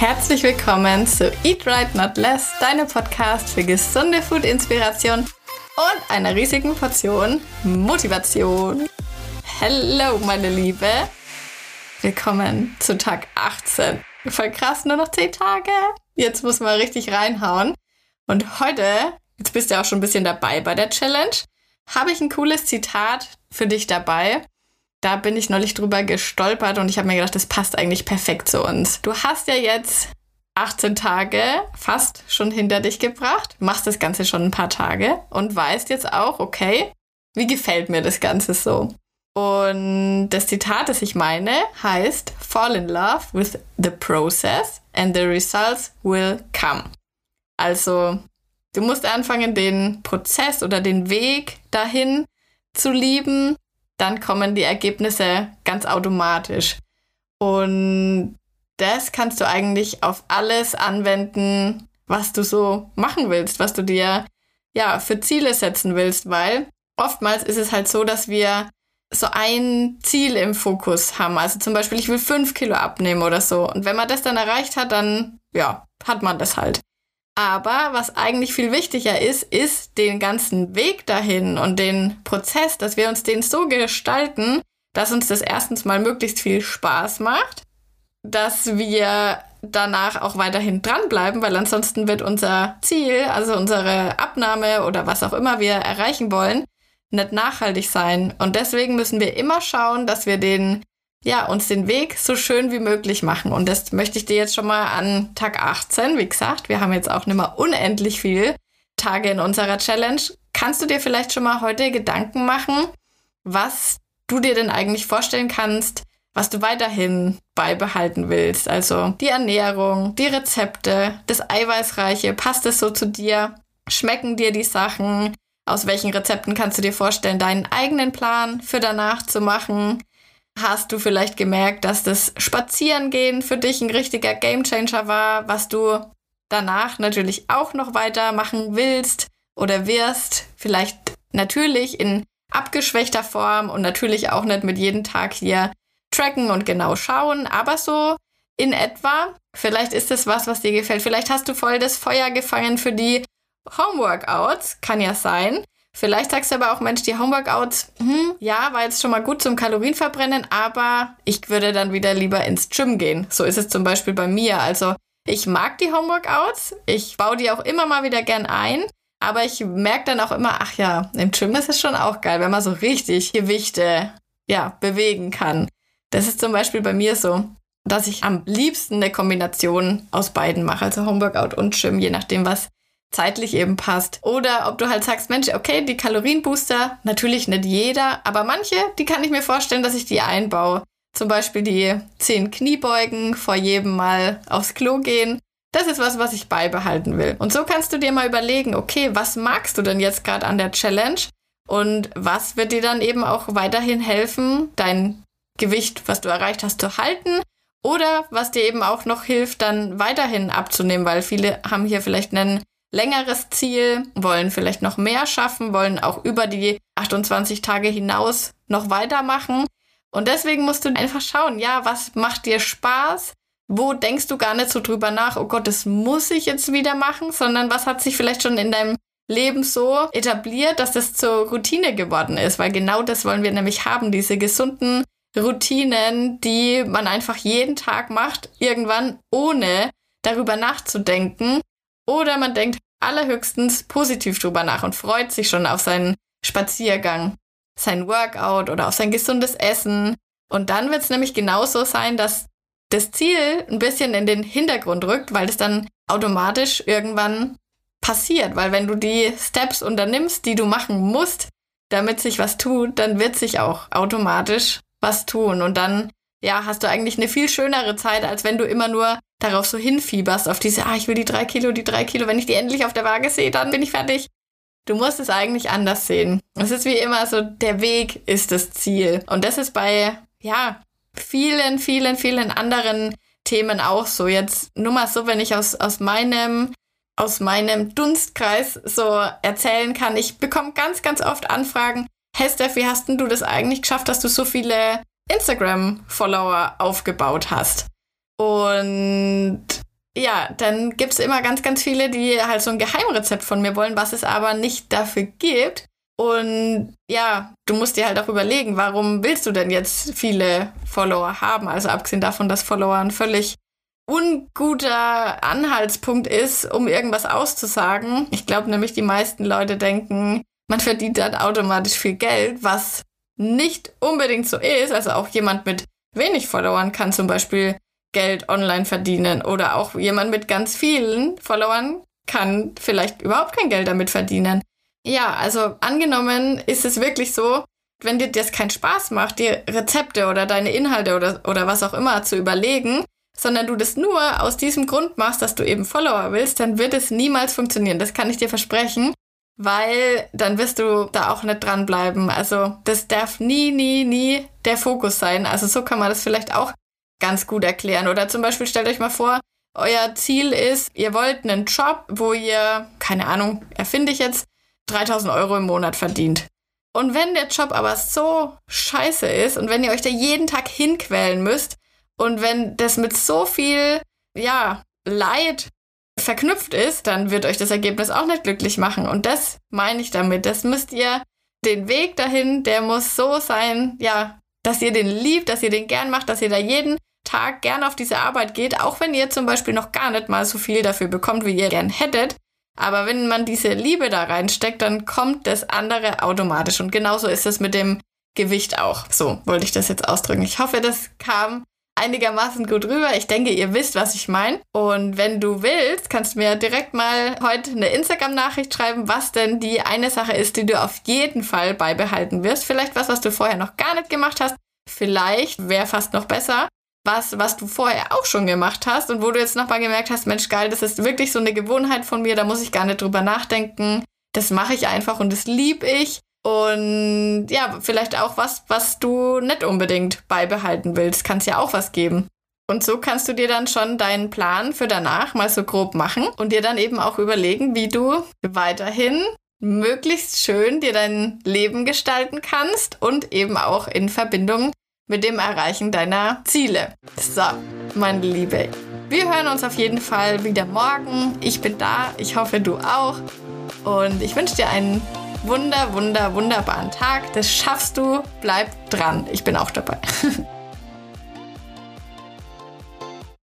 herzlich willkommen zu Eat Right Not Less, deinem Podcast für gesunde Food-Inspiration und einer riesigen Portion Motivation. Hallo, meine Liebe. Willkommen zu Tag 18. Voll krass, nur noch 10 Tage. Jetzt muss man richtig reinhauen. Und heute, jetzt bist du auch schon ein bisschen dabei bei der Challenge, habe ich ein cooles Zitat für dich dabei. Da bin ich neulich drüber gestolpert und ich habe mir gedacht, das passt eigentlich perfekt zu uns. Du hast ja jetzt 18 Tage fast schon hinter dich gebracht, machst das Ganze schon ein paar Tage und weißt jetzt auch, okay, wie gefällt mir das Ganze so? Und das Zitat, das ich meine, heißt Fall in love with the process and the results will come. Also, du musst anfangen, den Prozess oder den Weg dahin zu lieben dann kommen die Ergebnisse ganz automatisch. Und das kannst du eigentlich auf alles anwenden, was du so machen willst, was du dir ja für Ziele setzen willst, weil oftmals ist es halt so, dass wir so ein Ziel im Fokus haben. Also zum Beispiel, ich will fünf Kilo abnehmen oder so. Und wenn man das dann erreicht hat, dann ja, hat man das halt. Aber was eigentlich viel wichtiger ist, ist den ganzen Weg dahin und den Prozess, dass wir uns den so gestalten, dass uns das erstens mal möglichst viel Spaß macht, dass wir danach auch weiterhin dranbleiben, weil ansonsten wird unser Ziel, also unsere Abnahme oder was auch immer wir erreichen wollen, nicht nachhaltig sein. Und deswegen müssen wir immer schauen, dass wir den ja, uns den Weg so schön wie möglich machen. Und das möchte ich dir jetzt schon mal an Tag 18, wie gesagt, wir haben jetzt auch nicht mehr unendlich viele Tage in unserer Challenge. Kannst du dir vielleicht schon mal heute Gedanken machen, was du dir denn eigentlich vorstellen kannst, was du weiterhin beibehalten willst? Also die Ernährung, die Rezepte, das Eiweißreiche, passt es so zu dir? Schmecken dir die Sachen? Aus welchen Rezepten kannst du dir vorstellen, deinen eigenen Plan für danach zu machen? Hast du vielleicht gemerkt, dass das Spazierengehen für dich ein richtiger Gamechanger war, was du danach natürlich auch noch weitermachen willst oder wirst. Vielleicht natürlich in abgeschwächter Form und natürlich auch nicht mit jedem Tag hier tracken und genau schauen, aber so in etwa. Vielleicht ist es was, was dir gefällt. Vielleicht hast du voll das Feuer gefangen für die Homeworkouts. Kann ja sein. Vielleicht sagst du aber auch, Mensch, die Homeworkouts, hm, ja, war jetzt schon mal gut zum Kalorienverbrennen, aber ich würde dann wieder lieber ins Gym gehen. So ist es zum Beispiel bei mir. Also ich mag die Homeworkouts, ich baue die auch immer mal wieder gern ein, aber ich merke dann auch immer, ach ja, im Gym ist es schon auch geil, wenn man so richtig Gewichte, ja, bewegen kann. Das ist zum Beispiel bei mir so, dass ich am liebsten eine Kombination aus beiden mache, also Homeworkout und Gym, je nachdem, was zeitlich eben passt. Oder ob du halt sagst, Mensch, okay, die Kalorienbooster, natürlich nicht jeder, aber manche, die kann ich mir vorstellen, dass ich die einbaue. Zum Beispiel die 10 Kniebeugen vor jedem Mal aufs Klo gehen. Das ist was, was ich beibehalten will. Und so kannst du dir mal überlegen, okay, was magst du denn jetzt gerade an der Challenge? Und was wird dir dann eben auch weiterhin helfen, dein Gewicht, was du erreicht hast, zu halten? Oder was dir eben auch noch hilft, dann weiterhin abzunehmen, weil viele haben hier vielleicht einen längeres Ziel, wollen vielleicht noch mehr schaffen, wollen auch über die 28 Tage hinaus noch weitermachen. Und deswegen musst du einfach schauen, ja, was macht dir Spaß? Wo denkst du gar nicht so drüber nach, oh Gott, das muss ich jetzt wieder machen, sondern was hat sich vielleicht schon in deinem Leben so etabliert, dass das zur Routine geworden ist, weil genau das wollen wir nämlich haben, diese gesunden Routinen, die man einfach jeden Tag macht, irgendwann ohne darüber nachzudenken, oder man denkt allerhöchstens positiv drüber nach und freut sich schon auf seinen Spaziergang, sein Workout oder auf sein gesundes Essen. Und dann wird es nämlich genauso sein, dass das Ziel ein bisschen in den Hintergrund rückt, weil es dann automatisch irgendwann passiert. Weil wenn du die Steps unternimmst, die du machen musst, damit sich was tut, dann wird sich auch automatisch was tun. Und dann, ja, hast du eigentlich eine viel schönere Zeit, als wenn du immer nur darauf so hinfieberst, auf diese, ah, ich will die drei Kilo, die drei Kilo, wenn ich die endlich auf der Waage sehe, dann bin ich fertig. Du musst es eigentlich anders sehen. Es ist wie immer so, der Weg ist das Ziel. Und das ist bei, ja, vielen, vielen, vielen anderen Themen auch so. Jetzt nur mal so, wenn ich aus, aus meinem, aus meinem Dunstkreis so erzählen kann. Ich bekomme ganz, ganz oft Anfragen. Hey Steph, wie hast denn du das eigentlich geschafft, dass du so viele Instagram-Follower aufgebaut hast? Und ja, dann gibt es immer ganz, ganz viele, die halt so ein Geheimrezept von mir wollen, was es aber nicht dafür gibt. Und ja, du musst dir halt auch überlegen, warum willst du denn jetzt viele Follower haben? Also abgesehen davon, dass Follower ein völlig unguter Anhaltspunkt ist, um irgendwas auszusagen. Ich glaube nämlich, die meisten Leute denken, man verdient dann automatisch viel Geld, was nicht unbedingt so ist. Also auch jemand mit wenig Followern kann zum Beispiel Geld online verdienen oder auch jemand mit ganz vielen Followern kann vielleicht überhaupt kein Geld damit verdienen. Ja, also angenommen ist es wirklich so, wenn dir das keinen Spaß macht, dir Rezepte oder deine Inhalte oder, oder was auch immer zu überlegen, sondern du das nur aus diesem Grund machst, dass du eben Follower willst, dann wird es niemals funktionieren. Das kann ich dir versprechen, weil dann wirst du da auch nicht dranbleiben. Also das darf nie, nie, nie der Fokus sein. Also so kann man das vielleicht auch ganz gut erklären. Oder zum Beispiel stellt euch mal vor, euer Ziel ist, ihr wollt einen Job, wo ihr, keine Ahnung, erfinde ich jetzt, 3000 Euro im Monat verdient. Und wenn der Job aber so scheiße ist und wenn ihr euch da jeden Tag hinquälen müsst und wenn das mit so viel, ja, Leid verknüpft ist, dann wird euch das Ergebnis auch nicht glücklich machen. Und das meine ich damit. Das müsst ihr, den Weg dahin, der muss so sein, ja, dass ihr den liebt, dass ihr den gern macht, dass ihr da jeden Tag gern auf diese Arbeit geht, auch wenn ihr zum Beispiel noch gar nicht mal so viel dafür bekommt, wie ihr gern hättet. Aber wenn man diese Liebe da reinsteckt, dann kommt das andere automatisch. Und genauso ist es mit dem Gewicht auch. So wollte ich das jetzt ausdrücken. Ich hoffe, das kam einigermaßen gut rüber. Ich denke, ihr wisst, was ich meine. Und wenn du willst, kannst du mir direkt mal heute eine Instagram-Nachricht schreiben, was denn die eine Sache ist, die du auf jeden Fall beibehalten wirst. Vielleicht was, was du vorher noch gar nicht gemacht hast. Vielleicht wäre fast noch besser was, was du vorher auch schon gemacht hast und wo du jetzt nochmal gemerkt hast, Mensch, geil, das ist wirklich so eine Gewohnheit von mir, da muss ich gar nicht drüber nachdenken. Das mache ich einfach und das lieb ich. Und ja, vielleicht auch was, was du nicht unbedingt beibehalten willst. Kann es ja auch was geben. Und so kannst du dir dann schon deinen Plan für danach mal so grob machen und dir dann eben auch überlegen, wie du weiterhin möglichst schön dir dein Leben gestalten kannst und eben auch in Verbindung mit dem Erreichen deiner Ziele. So, meine Liebe. Wir hören uns auf jeden Fall wieder morgen. Ich bin da. Ich hoffe, du auch. Und ich wünsche dir einen wunder, wunder, wunderbaren Tag. Das schaffst du. Bleib dran. Ich bin auch dabei.